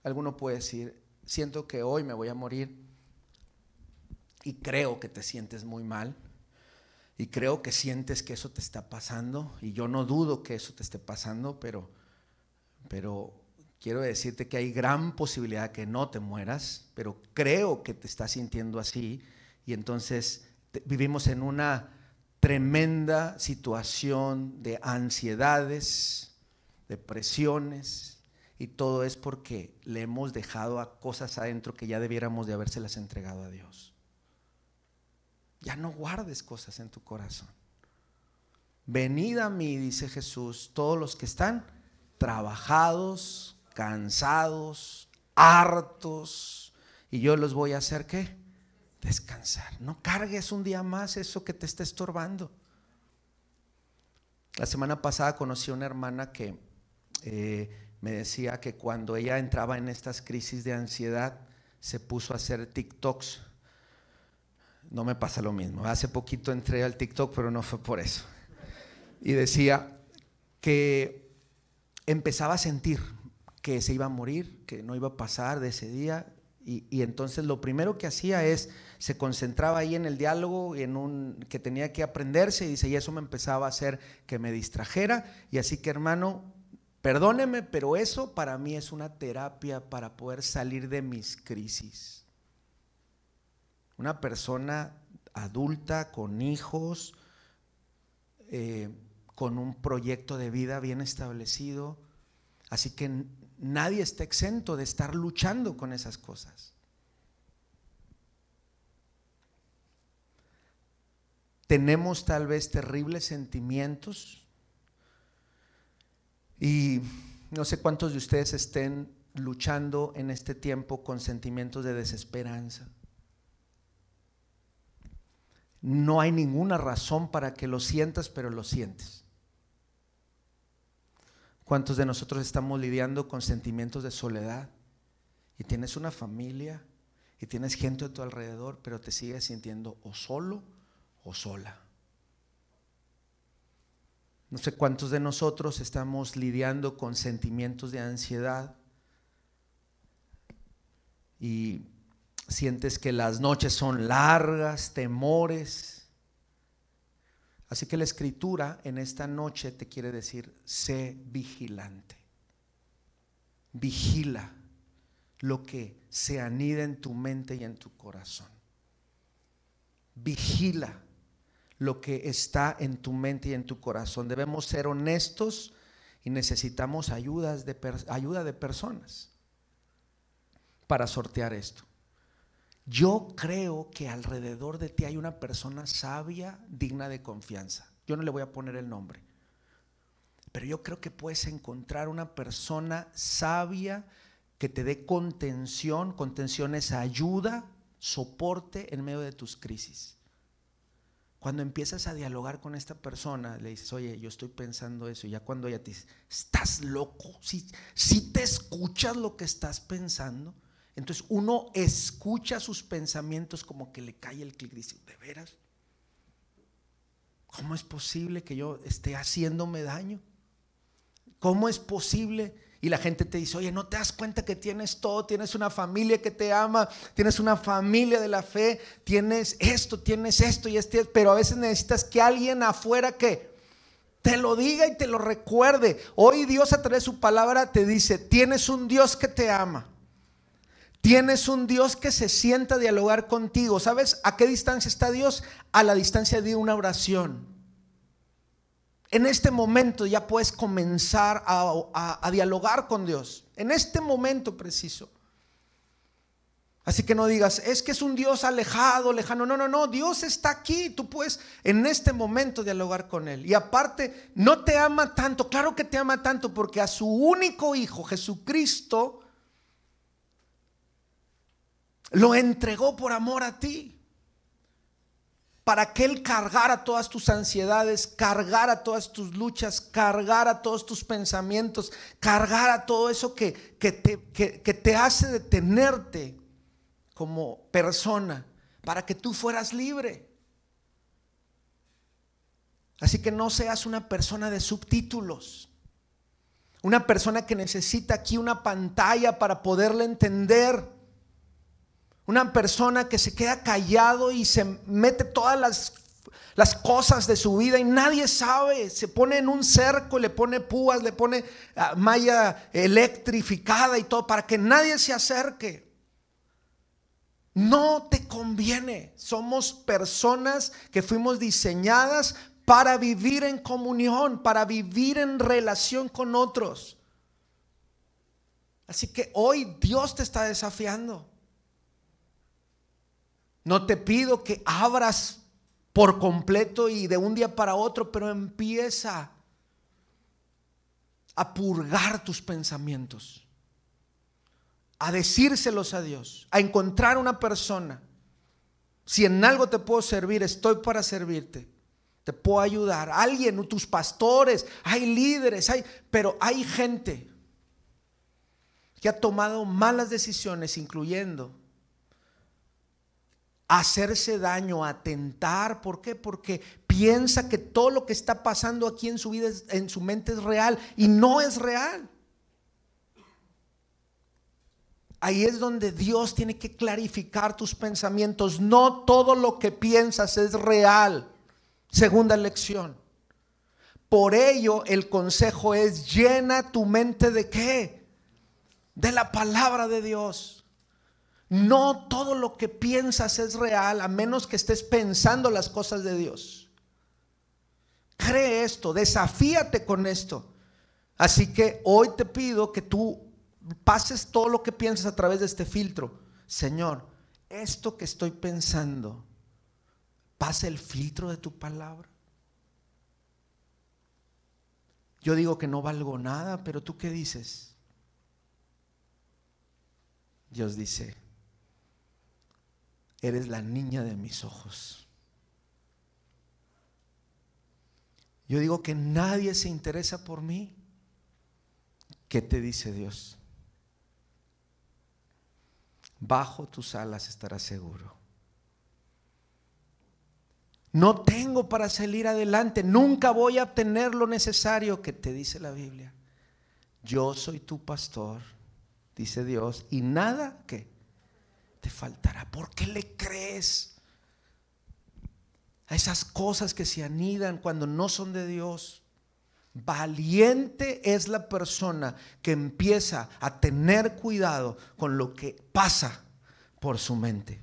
Alguno puede decir, siento que hoy me voy a morir y creo que te sientes muy mal y creo que sientes que eso te está pasando y yo no dudo que eso te esté pasando, pero, pero quiero decirte que hay gran posibilidad que no te mueras, pero creo que te estás sintiendo así y entonces vivimos en una tremenda situación de ansiedades, depresiones y todo es porque le hemos dejado a cosas adentro que ya debiéramos de habérselas entregado a Dios. Ya no guardes cosas en tu corazón. Venid a mí, dice Jesús, todos los que están trabajados, cansados, hartos, y yo los voy a hacer qué? Descansar. No cargues un día más eso que te está estorbando. La semana pasada conocí a una hermana que eh, me decía que cuando ella entraba en estas crisis de ansiedad, se puso a hacer TikToks no me pasa lo mismo. Hace poquito entré al TikTok, pero no fue por eso. Y decía que empezaba a sentir que se iba a morir, que no iba a pasar de ese día. Y, entonces lo primero que hacía es, se concentraba ahí en el diálogo en un, que tenía que aprenderse y dice, y eso me empezaba a hacer que me distrajera. Y así que hermano, perdóneme, pero eso para mí es una terapia para poder salir de mis crisis. Una persona adulta, con hijos, eh, con un proyecto de vida bien establecido. Así que nadie está exento de estar luchando con esas cosas. Tenemos tal vez terribles sentimientos y no sé cuántos de ustedes estén luchando en este tiempo con sentimientos de desesperanza no hay ninguna razón para que lo sientas, pero lo sientes. ¿Cuántos de nosotros estamos lidiando con sentimientos de soledad? Y tienes una familia y tienes gente a tu alrededor, pero te sigues sintiendo o solo o sola. No sé cuántos de nosotros estamos lidiando con sentimientos de ansiedad y sientes que las noches son largas, temores. Así que la escritura en esta noche te quiere decir, sé vigilante. Vigila lo que se anida en tu mente y en tu corazón. Vigila lo que está en tu mente y en tu corazón. Debemos ser honestos y necesitamos ayudas de, ayuda de personas para sortear esto. Yo creo que alrededor de ti hay una persona sabia, digna de confianza. Yo no le voy a poner el nombre. Pero yo creo que puedes encontrar una persona sabia que te dé contención. Contención es ayuda, soporte en medio de tus crisis. Cuando empiezas a dialogar con esta persona, le dices, oye, yo estoy pensando eso. Y ya cuando ella te dice, estás loco, si, si te escuchas lo que estás pensando, entonces uno escucha sus pensamientos como que le cae el clic. Dice, ¿de veras? ¿Cómo es posible que yo esté haciéndome daño? ¿Cómo es posible? Y la gente te dice, oye, ¿no te das cuenta que tienes todo? Tienes una familia que te ama, tienes una familia de la fe, tienes esto, tienes esto y este, pero a veces necesitas que alguien afuera que te lo diga y te lo recuerde. Hoy Dios a través de su palabra te dice, tienes un Dios que te ama. Tienes un Dios que se sienta a dialogar contigo. ¿Sabes a qué distancia está Dios? A la distancia de una oración. En este momento ya puedes comenzar a, dialogar con Dios. En este momento preciso. Así que no digas, es que es un Dios alejado, lejano. No, no, no, Dios está aquí. Tú puedes en este momento dialogar con Él. Y aparte, no te ama tanto. Claro que te ama tanto porque a su único Hijo, Jesucristo, lo entregó por amor a ti. Para que Él cargara todas tus ansiedades, cargara todas tus luchas, cargara todos tus pensamientos, cargara todo eso que, que, te, que te hace detenerte como persona para que tú fueras libre. Así que no seas una persona de subtítulos. Una persona que necesita aquí una pantalla para poderle entender. Una persona que se queda callado y se mete todas las, las, cosas de su vida y nadie sabe. Se pone en un cerco, le pone púas, le pone ah, malla electrificada y todo para que nadie se acerque. No te conviene. Somos personas que fuimos diseñadas para vivir en comunión, para vivir en relación con otros. Así que hoy Dios te está desafiando. No te pido que abras por completo y de un día para otro, pero empieza a purgar tus pensamientos a decírselos a Dios, a encontrar una persona. Si en algo te puedo servir, estoy para servirte. Te puedo ayudar. Alguien, tus pastores, hay líderes, hay, pero hay gente que ha tomado malas decisiones, incluyendo hacerse daño, atentar. ¿Por qué? Porque piensa que todo lo que está pasando aquí en su vida, en su mente es real y no es real. Ahí es donde Dios tiene que clarificar tus pensamientos. No todo lo que piensas es real. Segunda lección. Por ello el consejo es llena tu mente de qué? De la palabra de Dios. No todo lo que piensas es real a menos que estés pensando las cosas de Dios. Cree esto, desafíate con esto. Así que hoy te pido que tú pases todo lo que piensas a través de este filtro. Señor, esto que estoy pensando, pasa el filtro de tu palabra. Yo digo que no valgo nada, pero tú qué dices? Dios dice, eres la niña de mis ojos. Yo digo que nadie se interesa por mí. ¿Qué te dice Dios? bajo tus alas estarás seguro. No tengo para salir adelante, nunca voy a obtener lo necesario que te dice la Biblia. Yo soy tu pastor, dice Dios, y nada que te faltará. ¿Por qué le crees a esas cosas que se anidan cuando no son de Dios? Valiente es la persona que empieza a tener cuidado con lo que pasa por su mente.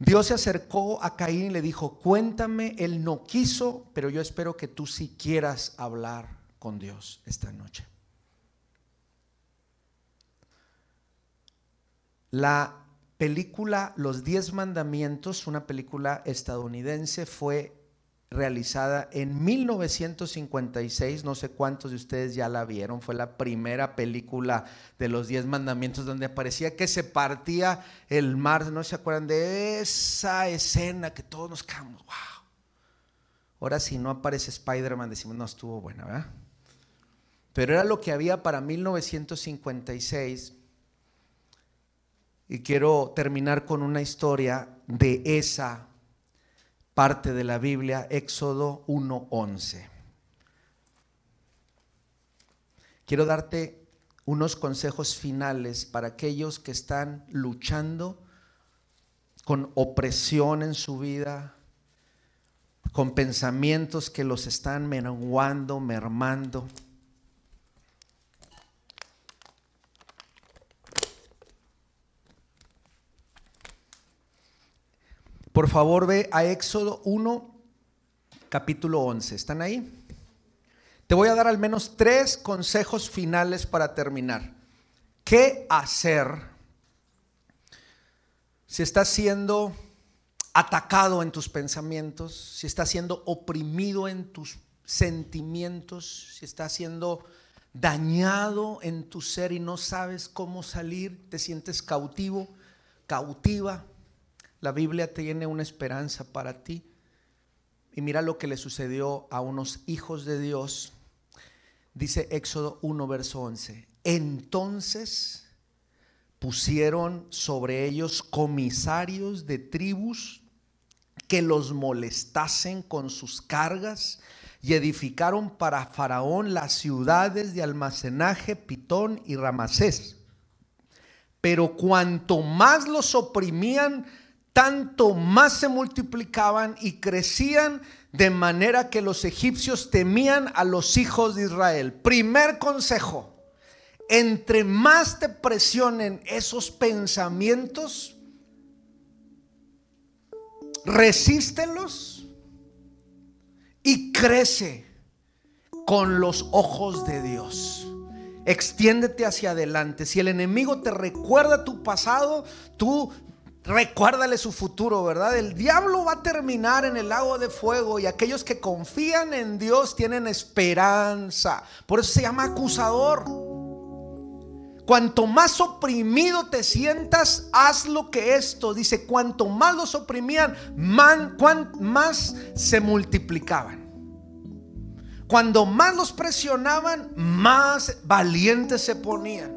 Dios se acercó a Caín y le dijo, cuéntame, él no quiso, pero yo espero que tú sí quieras hablar con Dios esta noche. La película Los Diez Mandamientos, una película estadounidense, fue realizada en 1956, no sé cuántos de ustedes ya la vieron, fue la primera película de los Diez Mandamientos donde aparecía que se partía el mar, ¿no se acuerdan de esa escena que todos nos quedamos, wow? Ahora si no aparece Spider-Man decimos, no estuvo buena, ¿verdad? Pero era lo que había para 1956 y quiero terminar con una historia de esa parte de la Biblia, Éxodo 1.11. Quiero darte unos consejos finales para aquellos que están luchando con opresión en su vida, con pensamientos que los están menguando, mermando. Por favor, ve a Éxodo 1, capítulo 11. ¿Están ahí? Te voy a dar al menos tres consejos finales para terminar. ¿Qué hacer si estás siendo atacado en tus pensamientos, si estás siendo oprimido en tus sentimientos, si estás siendo dañado en tu ser y no sabes cómo salir, te sientes cautivo, cautiva? La Biblia tiene una esperanza para ti. Y mira lo que le sucedió a unos hijos de Dios. Dice Éxodo 1, verso 11. Entonces pusieron sobre ellos comisarios de tribus que los molestasen con sus cargas y edificaron para Faraón las ciudades de almacenaje, Pitón y Ramasés. Pero cuanto más los oprimían, tanto más se multiplicaban y crecían de manera que los egipcios temían a los hijos de Israel. Primer consejo, entre más te presionen esos pensamientos, resístelos y crece con los ojos de Dios. Extiéndete hacia adelante. Si el enemigo te recuerda tu pasado, tú recuérdale su futuro, ¿verdad? El diablo va a terminar en el lago de fuego y aquellos que confían en Dios tienen esperanza. Por eso se llama acusador. Cuanto más oprimido te sientas, haz lo que esto dice. Cuanto más los oprimían, más se multiplicaban. Cuando más los presionaban, más valientes se ponían.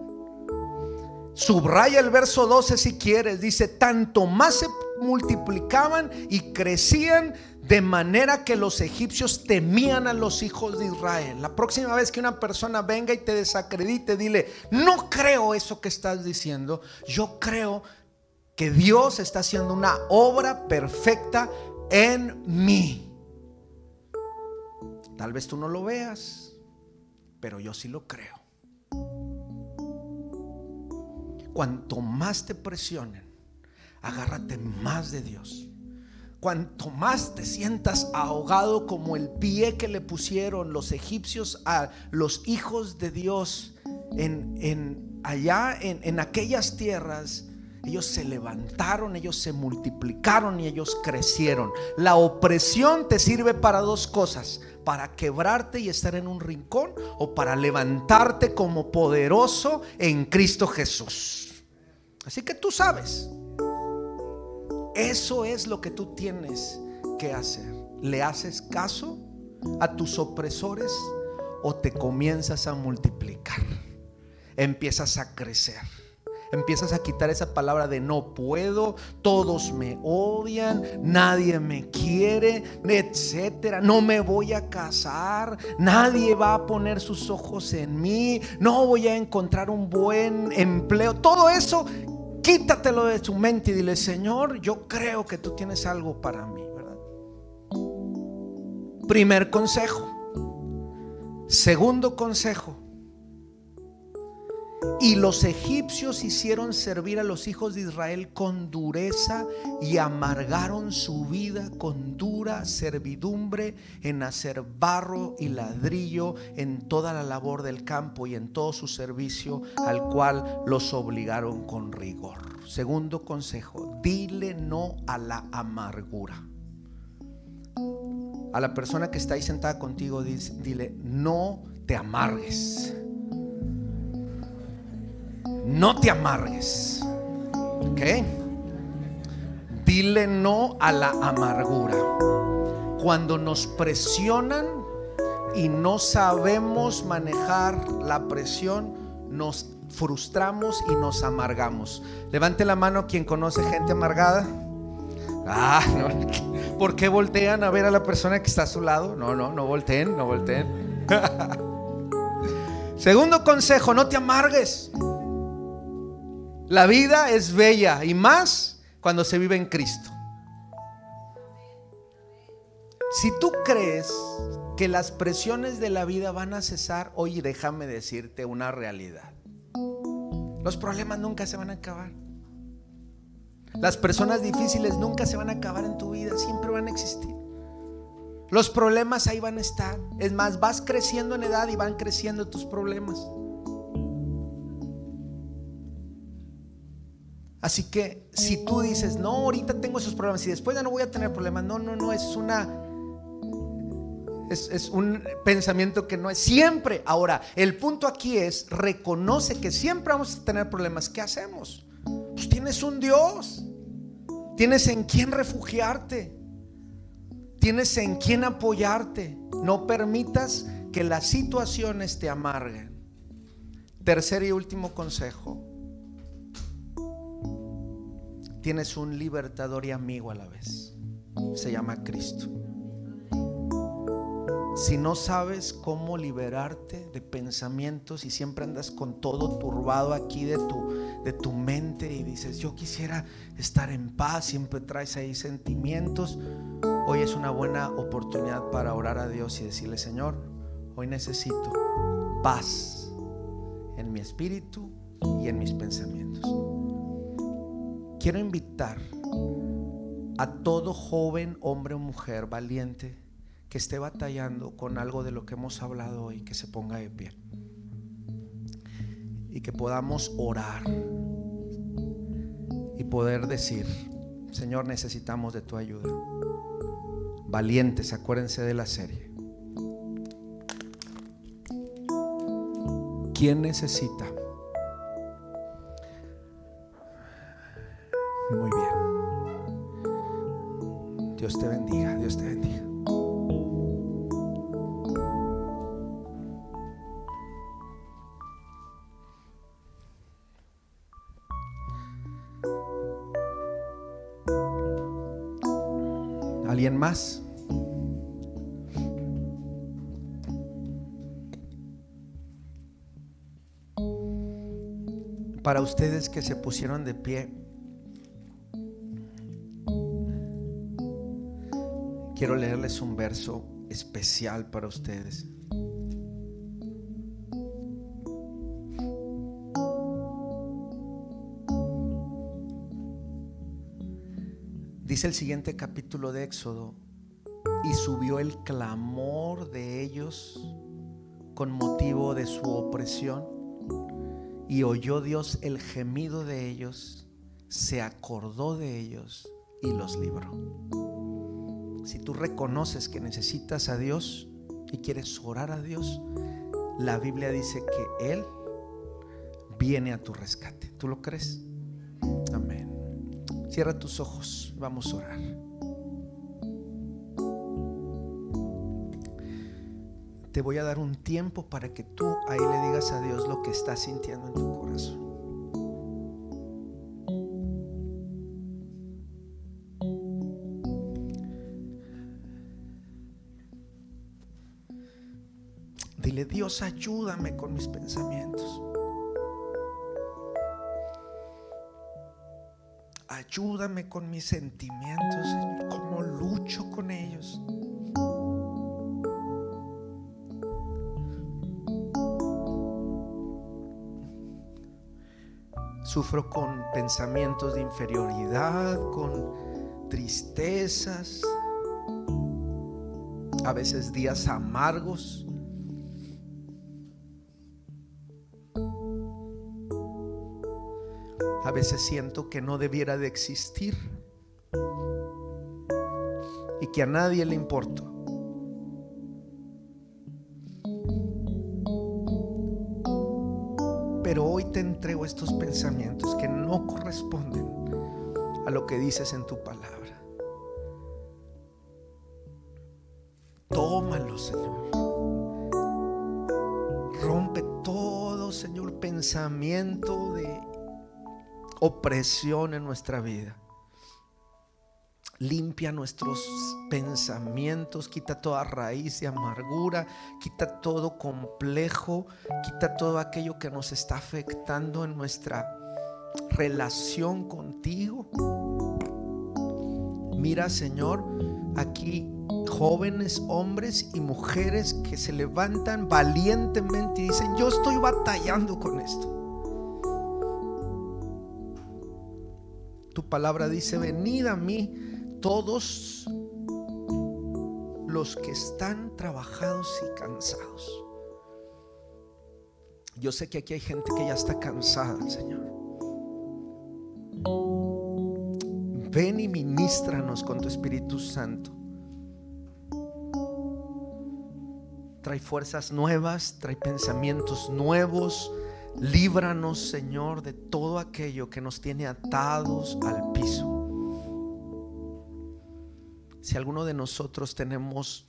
Subraya el verso 12 si quieres. Dice, tanto más se multiplicaban y crecían de manera que los egipcios temían a los hijos de Israel. La próxima vez que una persona venga y te desacredite, dile, no creo eso que estás diciendo. Yo creo que Dios está haciendo una obra perfecta en mí. Tal vez tú no lo veas, pero yo sí lo creo. Cuanto más te presionen, agárrate más de Dios. Cuanto más te sientas ahogado como el pie que le pusieron los egipcios a los hijos de Dios en, allá en, en aquellas tierras, ellos se levantaron, ellos se multiplicaron y ellos crecieron. La opresión te sirve para dos cosas, para quebrarte y estar en un rincón o para levantarte como poderoso en Cristo Jesús. Así que tú sabes. Eso es lo que tú tienes que hacer. ¿Le haces caso a tus opresores o te comienzas a multiplicar? Empiezas a crecer. Empiezas a quitar esa palabra de no puedo, todos me odian, nadie me quiere, etcétera. No me voy a casar, nadie va a poner sus ojos en mí, no voy a encontrar un buen empleo. Todo eso Quítatelo de tu mente y dile, Señor, yo creo que tú tienes algo para mí, ¿verdad? Primer consejo. Segundo consejo. Y los egipcios hicieron servir a los hijos de Israel con dureza y amargaron su vida con dura servidumbre en hacer barro y ladrillo en toda la labor del campo y en todo su servicio al cual los obligaron con rigor. Segundo consejo, dile no a la amargura. A la persona que está ahí sentada contigo, dile, no te amargues no te amargues. ¿Ok? Dile no a la amargura. Cuando nos presionan y no sabemos manejar la presión, nos frustramos y nos amargamos. Levante la mano quien conoce gente amargada. Ah, no. ¿Por qué voltean a ver a la persona que está a su lado? No, no, no volteen, no volteen. Segundo consejo, no te amargues. La vida es bella y más cuando se vive en Cristo. Si tú crees que las presiones de la vida van a cesar, oye, déjame decirte una realidad. Los problemas nunca se van a acabar. Las personas difíciles nunca se van a acabar en tu vida, siempre van a existir. Los problemas ahí van a estar. Es más, vas creciendo en edad y van creciendo tus problemas. Así que si tú dices, no, ahorita tengo esos problemas y después ya no voy a tener problemas, no, no, no, es una... Es, es, un pensamiento que no es siempre. Ahora, el punto aquí es, reconoce que siempre vamos a tener problemas. ¿Qué hacemos? Pues tienes un Dios. Tienes en quién refugiarte. Tienes en quién apoyarte. No permitas que las situaciones te amarguen. Tercer y último consejo tienes un libertador y amigo a la vez. Se llama Cristo. Si no sabes cómo liberarte de pensamientos y siempre andas con todo turbado aquí de tu, de tu mente y dices, yo quisiera estar en paz, siempre traes ahí sentimientos, hoy es una buena oportunidad para orar a Dios y decirle, Señor, hoy necesito paz en mi espíritu y en mis pensamientos quiero invitar a todo joven, hombre o mujer valiente que esté batallando con algo de lo que hemos hablado hoy, que se ponga de pie. Y que podamos orar y poder decir, Señor, necesitamos de tu ayuda. Valientes, acuérdense de la serie. ¿Quién necesita? Muy bien. Dios te bendiga, Dios te bendiga. ¿Alguien más? Para ustedes que se pusieron de pie, quiero leerles un verso especial para ustedes. Dice el siguiente capítulo de Éxodo, y subió el clamor de ellos con motivo de su opresión, y oyó Dios el gemido de ellos, se acordó de ellos y los libró si tú reconoces que necesitas a Dios y quieres orar a Dios, la Biblia dice que Él viene a tu rescate. ¿Tú lo crees? Amén. Cierra tus ojos, vamos a orar. Te voy a dar un tiempo para que tú ahí le digas a Dios lo que estás sintiendo en tu corazón. Ayúdame con mis pensamientos. Ayúdame con mis sentimientos, Señor. ¿Cómo lucho con ellos? Sufro con pensamientos de inferioridad, con tristezas, a veces días amargos. Veces siento que no debiera de existir y que a nadie le importo. Pero hoy te entrego estos pensamientos que no corresponden a lo que dices en tu palabra. Tómalo, Señor. Rompe todo, Señor, pensamiento de opresión en nuestra vida. Limpia nuestros pensamientos, quita toda raíz de amargura, quita todo complejo, quita todo aquello que nos está afectando en nuestra relación contigo. Mira, Señor, aquí jóvenes, hombres y mujeres que se levantan valientemente y dicen, yo estoy batallando con esto. Tu palabra dice, venid a mí todos los que están trabajados y cansados. Yo sé que aquí hay gente que ya está cansada, Señor. Ven y ministranos con tu Espíritu Santo. Trae fuerzas nuevas, trae pensamientos nuevos. Líbranos, Señor, de todo aquello que nos tiene atados al piso. Si alguno de nosotros tenemos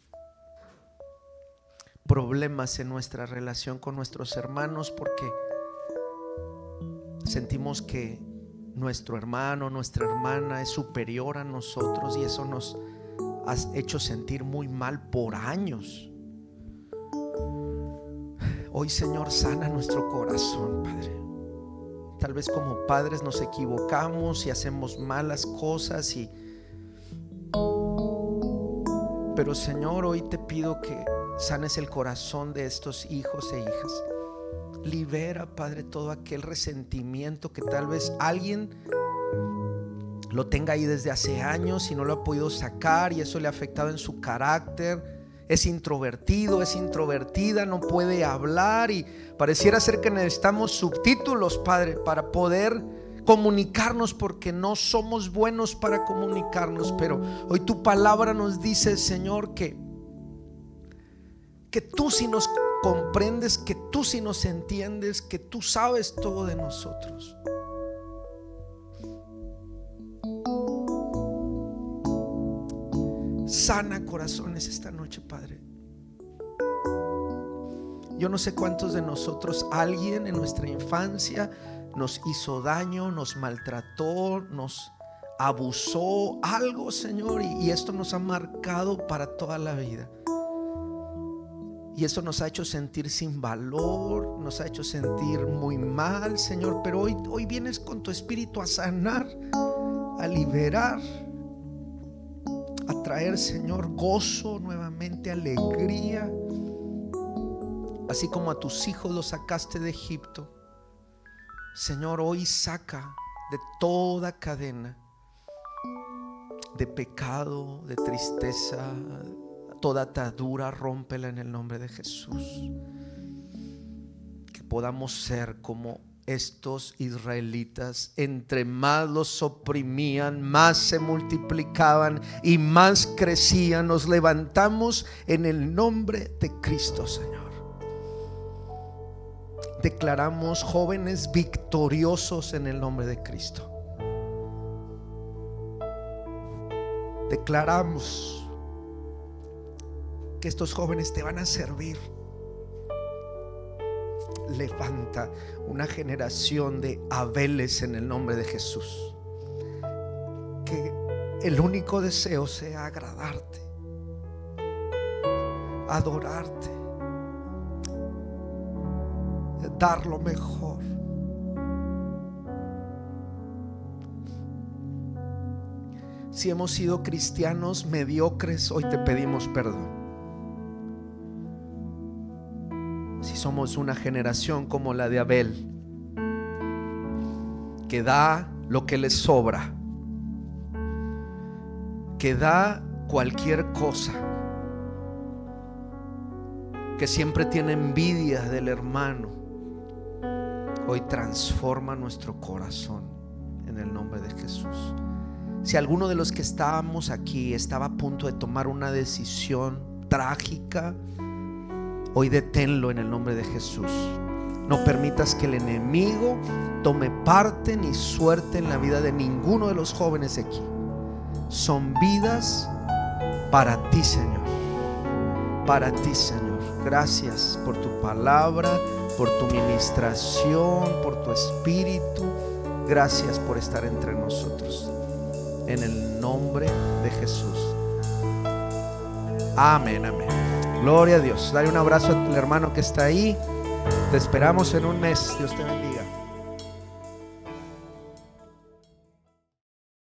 problemas en nuestra relación con nuestros hermanos porque sentimos que nuestro hermano, nuestra hermana es superior a nosotros y eso nos ha hecho sentir muy mal por años. Hoy Señor sana nuestro corazón, Padre. Tal vez como padres nos equivocamos y hacemos malas cosas y pero Señor, hoy te pido que sanes el corazón de estos hijos e hijas. Libera, Padre, todo aquel resentimiento que tal vez alguien lo tenga ahí desde hace años y no lo ha podido sacar y eso le ha afectado en su carácter. Es introvertido, es introvertida, no puede hablar y pareciera ser que necesitamos subtítulos, Padre, para poder comunicarnos porque no somos buenos para comunicarnos, pero hoy tu palabra nos dice, Señor, que que tú si nos comprendes, que tú si nos entiendes, que tú sabes todo de nosotros. Sana corazones esta noche, Padre. Yo no sé cuántos de nosotros, alguien en nuestra infancia, nos hizo daño, nos maltrató, nos abusó, algo, Señor, y, esto nos ha marcado para toda la vida. Y eso nos ha hecho sentir sin valor, nos ha hecho sentir muy mal, Señor. Pero hoy, hoy vienes con tu espíritu a sanar, a liberar, a traer, Señor, gozo nuevamente, alegría. Así como a tus hijos los sacaste de Egipto Señor, hoy saca de toda cadena de pecado, de tristeza, toda atadura, rómpela en el nombre de Jesús. Que podamos ser como estos israelitas, entre más los oprimían, más se multiplicaban y más crecían. Nos levantamos en el nombre de Cristo, Señor declaramos jóvenes victoriosos en el nombre de Cristo. Declaramos que estos jóvenes te van a servir. Levanta una generación de Abeles en el nombre de Jesús. Que el único deseo sea agradarte, adorarte dar lo mejor. Si hemos sido cristianos mediocres, hoy te pedimos perdón. Somos una generación como la de Abel, que da lo que le sobra, que da cualquier cosa, que siempre tiene envidia del hermano, hoy transforma nuestro corazón en el nombre de Jesús. Si alguno de los que estábamos aquí estaba a punto de tomar una decisión trágica, hoy deténlo en el nombre de Jesús. No permitas que el enemigo tome parte ni suerte en la vida de ninguno de los jóvenes aquí. Son vidas para ti, Señor. Para ti, Señor. Gracias por tu palabra por tu ministración, por tu espíritu. Gracias por estar entre nosotros. En el nombre de Jesús. Amén, amén. Gloria a Dios. Dale un abrazo al hermano que está ahí. Te esperamos en un mes. Dios te bendiga.